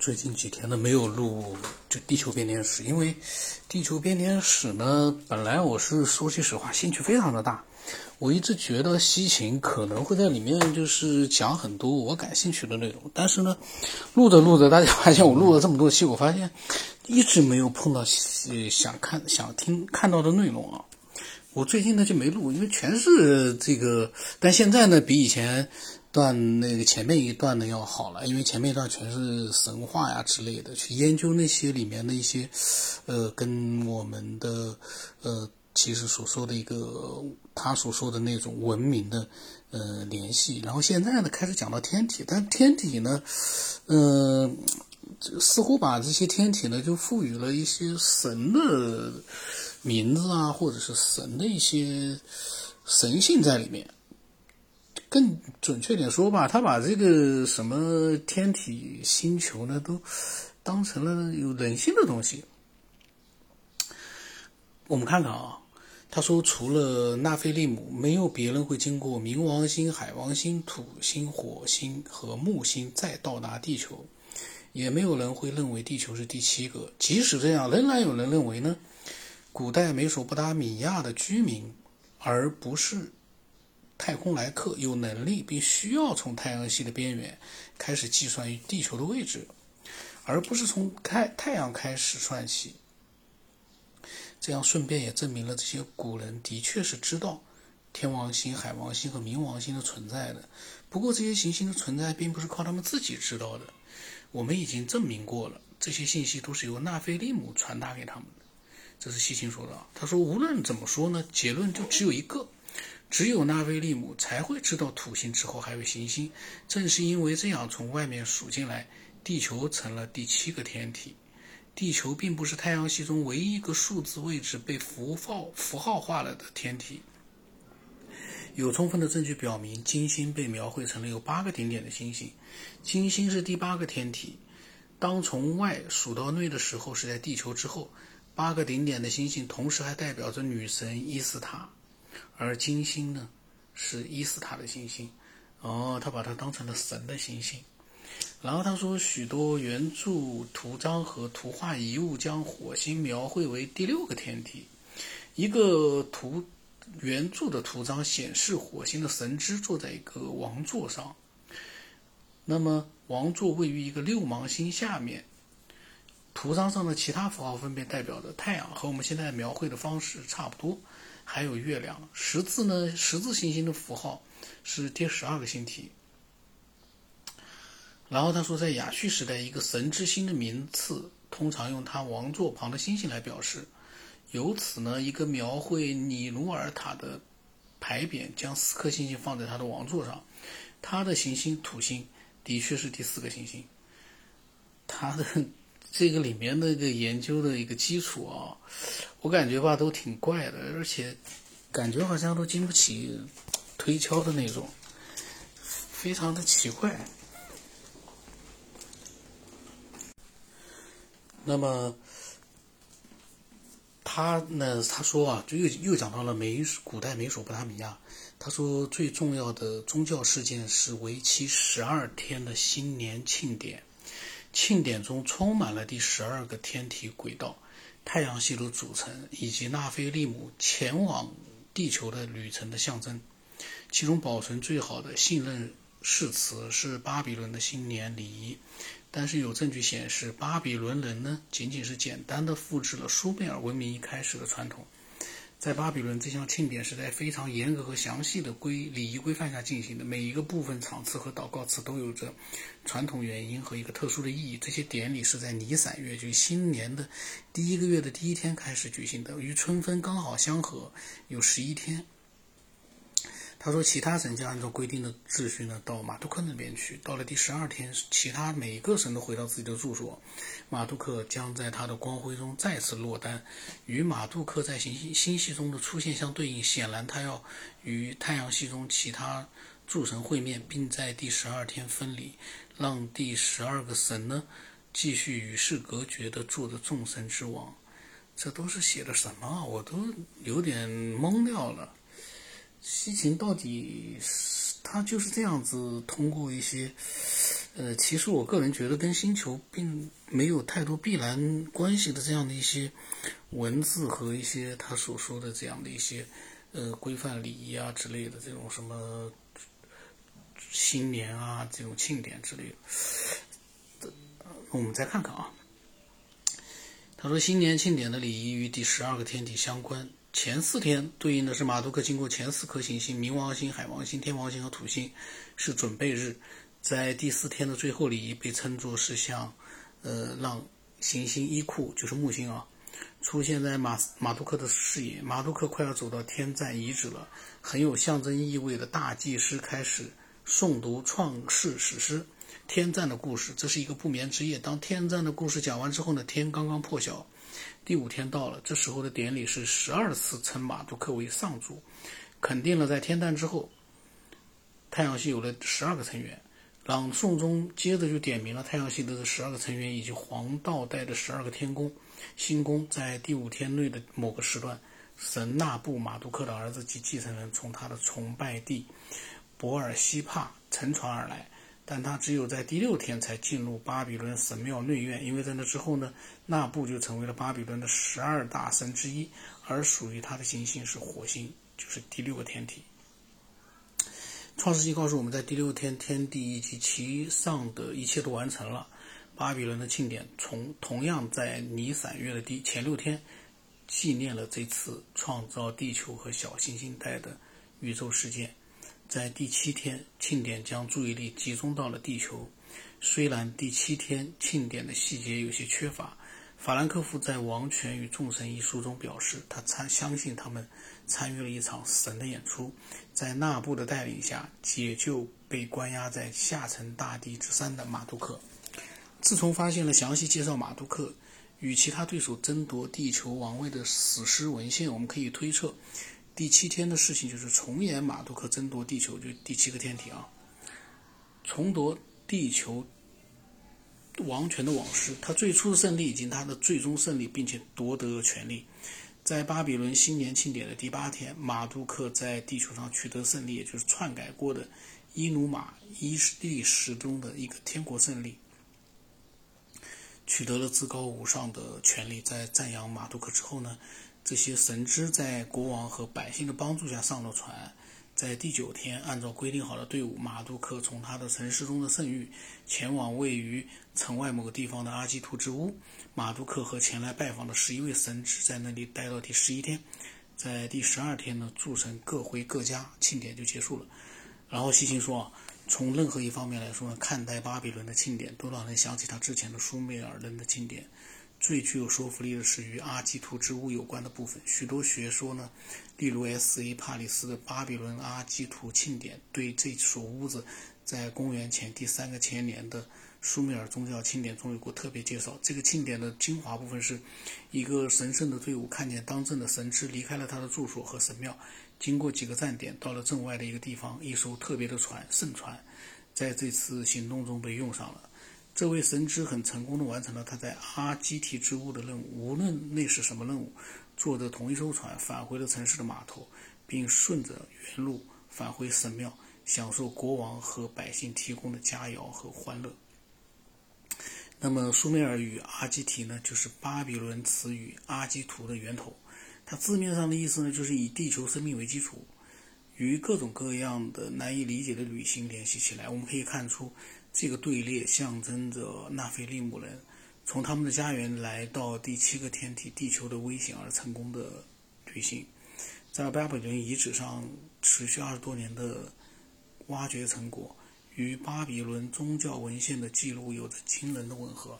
最近几天呢没有录就地球编年史，因为地球编年史呢，本来我是说句实话，兴趣非常的大，我一直觉得西秦可能会在里面就是讲很多我感兴趣的内容，但是呢，录着录着，大家发现我录了这么多期，我发现一直没有碰到想看、想听、看到的内容啊。我最近呢就没录，因为全是这个，但现在呢比以前。段那个前面一段呢要好了，因为前面一段全是神话呀之类的，去研究那些里面的一些，呃，跟我们的呃其实所说的一个他所说的那种文明的呃联系。然后现在呢开始讲到天体，但天体呢，嗯，似乎把这些天体呢就赋予了一些神的名字啊，或者是神的一些神性在里面。更准确点说吧，他把这个什么天体星球呢，都当成了有人性的东西。我们看看啊，他说除了纳菲利姆，没有别人会经过冥王星、海王星、土星、火星和木星再到达地球，也没有人会认为地球是第七个。即使这样，仍然有人认为呢，古代美索不达米亚的居民，而不是。太空来客有能力并需要从太阳系的边缘开始计算于地球的位置，而不是从开太阳开始算起。这样顺便也证明了这些古人的确是知道天王星、海王星和冥王星的存在的。不过这些行星的存在并不是靠他们自己知道的，我们已经证明过了，这些信息都是由纳菲利姆传达给他们的。这是西星说的。他说，无论怎么说呢，结论就只有一个。只有纳威利姆才会知道土星之后还有行星。正是因为这样，从外面数进来，地球成了第七个天体。地球并不是太阳系中唯一一个数字位置被符号符号化了的天体。有充分的证据表明，金星被描绘成了有八个顶点的星星。金星是第八个天体。当从外数到内的时候，是在地球之后。八个顶点的星星同时还代表着女神伊斯塔。而金星呢，是伊斯塔的星星，哦，他把它当成了神的星星。然后他说，许多原著图章和图画遗物将火星描绘为第六个天体。一个图原著的图章显示火星的神之坐在一个王座上，那么王座位于一个六芒星下面。图章上的其他符号分别代表着太阳，和我们现在描绘的方式差不多。还有月亮，十字呢？十字星星的符号是第十二个星体。然后他说，在亚述时代，一个神之星的名次通常用他王座旁的星星来表示。由此呢，一个描绘尼努尔塔的牌匾将四颗星星放在他的王座上。他的行星土星的确是第四个行星。他的这个里面那个研究的一个基础啊。我感觉吧，都挺怪的，而且感觉好像都经不起推敲的那种，非常的奇怪。那么他呢？他说啊，就又又讲到了美古代美索不达米亚。他说最重要的宗教事件是为期十二天的新年庆典，庆典中充满了第十二个天体轨道。太阳系的组成以及纳菲利姆前往地球的旅程的象征，其中保存最好的信任誓词是巴比伦的新年礼仪，但是有证据显示，巴比伦人呢仅仅是简单的复制了苏美尔文明一开始的传统。在巴比伦，这项庆典是在非常严格和详细的规礼仪规范下进行的。每一个部分场次和祷告词都有着传统原因和一个特殊的意义。这些典礼是在尼散月，就新年的第一个月的第一天开始举行的，与春分刚好相合，有十一天。他说，其他神将按照规定的秩序呢，到马杜克那边去。到了第十二天，其他每个神都回到自己的住所。马杜克将在他的光辉中再次落单，与马杜克在行星星系中的出现相对应。显然，他要与太阳系中其他诸神会面，并在第十二天分离，让第十二个神呢继续与世隔绝的做着众神之王。这都是写的什么啊？我都有点懵掉了。西秦到底是他就是这样子通过一些，呃，其实我个人觉得跟星球并没有太多必然关系的这样的一些文字和一些他所说的这样的一些呃规范礼仪啊之类的这种什么新年啊这种庆典之类的，我们再看看啊。他说，新年庆典的礼仪与第十二个天体相关。前四天对应的是马杜克经过前四颗行星：冥王星、海王星、天王星和土星，是准备日。在第四天的最后礼仪被称作是向，呃，让行星伊库就是木星啊，出现在马马杜克的视野。马杜克快要走到天战遗址了，很有象征意味的大祭司开始诵读创世史诗天战的故事。这是一个不眠之夜。当天战的故事讲完之后呢，天刚刚破晓，第五天到了。这时候的典礼是十二次称马杜克为上主，肯定了在天诞之后，太阳系有了十二个成员。朗诵中，接着就点明了太阳系的这十二个成员以及黄道带的十二个天宫、星宫。在第五天内的某个时段，神纳布马杜克的儿子及继承人从他的崇拜地博尔西帕乘船而来，但他只有在第六天才进入巴比伦神庙内院，因为在那之后呢，那布就成为了巴比伦的十二大神之一，而属于他的行星是火星，就是第六个天体。创世纪告诉我们在第六天，天地以及其上的一切都完成了。巴比伦的庆典从同样在尼散月的第前六天，纪念了这次创造地球和小行星带的宇宙事件。在第七天，庆典将注意力集中到了地球。虽然第七天庆典的细节有些缺乏。法兰克福在《王权与众神》一书中表示，他参相信他们参与了一场神的演出，在纳布的带领下解救被关押在下沉大地之山的马杜克。自从发现了详细介绍马杜克与其他对手争夺地球王位的史诗文献，我们可以推测，第七天的事情就是重演马杜克争夺地球，就第七个天体啊，重夺地球。王权的往事，他最初的胜利以及他的最终胜利，并且夺得了权力。在巴比伦新年庆典的第八天，马杜克在地球上取得胜利，也就是篡改过的伊努马伊历史中的一个天国胜利，取得了至高无上的权利。在赞扬马杜克之后呢，这些神祗在国王和百姓的帮助下上了船。在第九天，按照规定好的队伍，马杜克从他的城市中的圣域前往位于城外某个地方的阿基图之屋。马杜克和前来拜访的十一位神职在那里待到第十一天。在第十二天呢，诸神各回各家，庆典就结束了。然后西星说啊，从任何一方面来说呢，看待巴比伦的庆典，都让人想起他之前的苏美尔人的庆典。最具有说服力的是与阿基图之屋有关的部分。许多学说呢，例如 S.A. 帕里斯的巴比伦阿基图庆典，对这所屋子在公元前第三个千年的苏美尔宗教庆典中有过特别介绍。这个庆典的精华部分是一个神圣的队伍看见当政的神之离开了他的住所和神庙，经过几个站点，到了镇外的一个地方，一艘特别的船圣船，在这次行动中被用上了。这位神之很成功地完成了他在阿基提之屋的任务，无论那是什么任务，坐着同一艘船返回了城市的码头，并顺着原路返回神庙，享受国王和百姓提供的佳肴和欢乐。那么，苏美尔语阿基提呢，就是巴比伦词语阿基图的源头，它字面上的意思呢，就是以地球生命为基础，与各种各样的难以理解的旅行联系起来。我们可以看出。这个队列象征着纳菲利姆人从他们的家园来到第七个天体地球的危险而成功的旅行。在巴比伦遗址上持续二十多年的挖掘成果，与巴比伦宗教文献的记录有着惊人的吻合。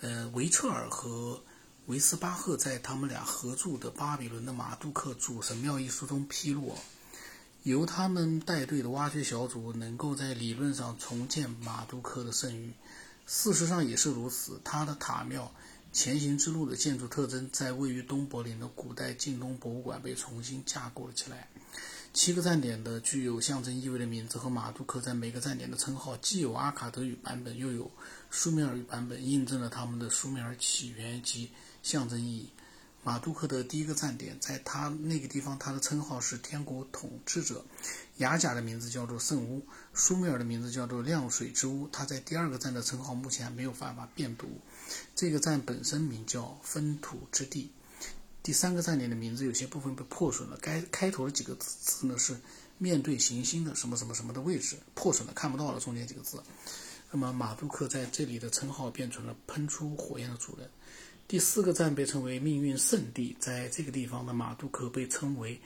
呃，维彻尔和维斯巴赫在他们俩合著的《巴比伦的马杜克主神庙》一书中披露。由他们带队的挖掘小组能够在理论上重建马杜克的圣域，事实上也是如此。他的塔庙前行之路的建筑特征，在位于东柏林的古代近东博物馆被重新架构了起来。七个站点的具有象征意味的名字和马杜克在每个站点的称号，既有阿卡德语版本，又有苏美尔语版本，印证了他们的苏美尔起源及象征意义。马杜克的第一个站点，在他那个地方，他的称号是天国统治者。雅甲的名字叫做圣屋，苏美尔的名字叫做亮水之屋。他在第二个站的称号目前还没有办法辨读。这个站本身名叫分土之地。第三个站点的名字有些部分被破损了，该开头的几个字呢是面对行星的什么什么什么的位置，破损了看不到了中间几个字。那么马杜克在这里的称号变成了喷出火焰的主人。第四个站被称为命运圣地，在这个地方的马杜克被称为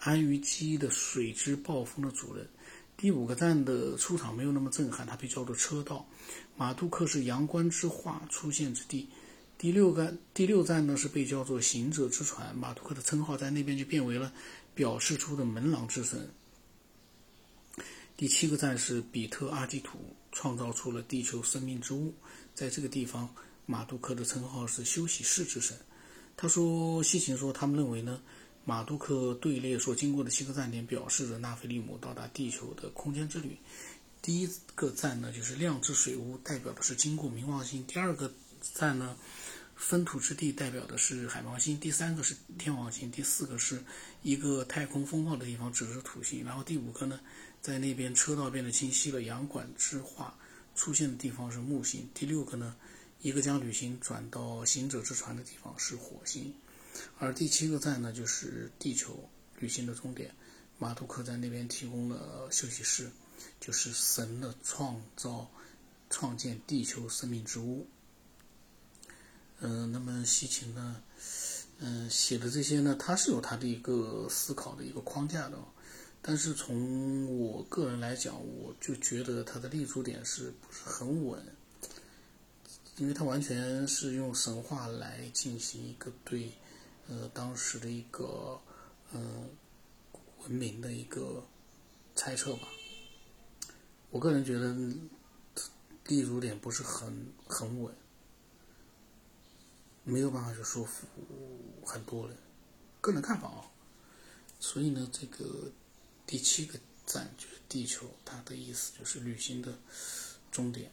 安于基的水之暴风的主人。第五个站的出场没有那么震撼，它被叫做车道。马杜克是阳关之画出现之地。第六个第六站呢是被叫做行者之船，马杜克的称号在那边就变为了表示出的门廊之神。第七个站是比特阿基图，创造出了地球生命之物，在这个地方。马杜克的称号是休息室之神。他说：“西芹说，他们认为呢，马杜克队列所经过的七个站点，表示着纳菲利姆到达地球的空间之旅。第一个站呢，就是亮之水屋，代表的是经过冥王星；第二个站呢，分土之地，代表的是海王星；第三个是天王星；第四个是一个太空风暴的地方，指的是土星；然后第五个呢，在那边车道变得清晰了，阳管之化出现的地方是木星；第六个呢。”一个将旅行转到行者之船的地方是火星，而第七个站呢就是地球旅行的终点。马杜克在那边提供了休息室，就是神的创造、创建地球生命之屋。嗯，那么西芹呢，嗯，写的这些呢，他是有他的一个思考的一个框架的，但是从我个人来讲，我就觉得他的立足点是不是很稳。因为它完全是用神话来进行一个对，呃，当时的一个，呃，文明的一个猜测吧。我个人觉得立足点不是很很稳，没有办法去说服很多人。个人看法啊。所以呢，这个第七个站就是地球，它的意思就是旅行的终点。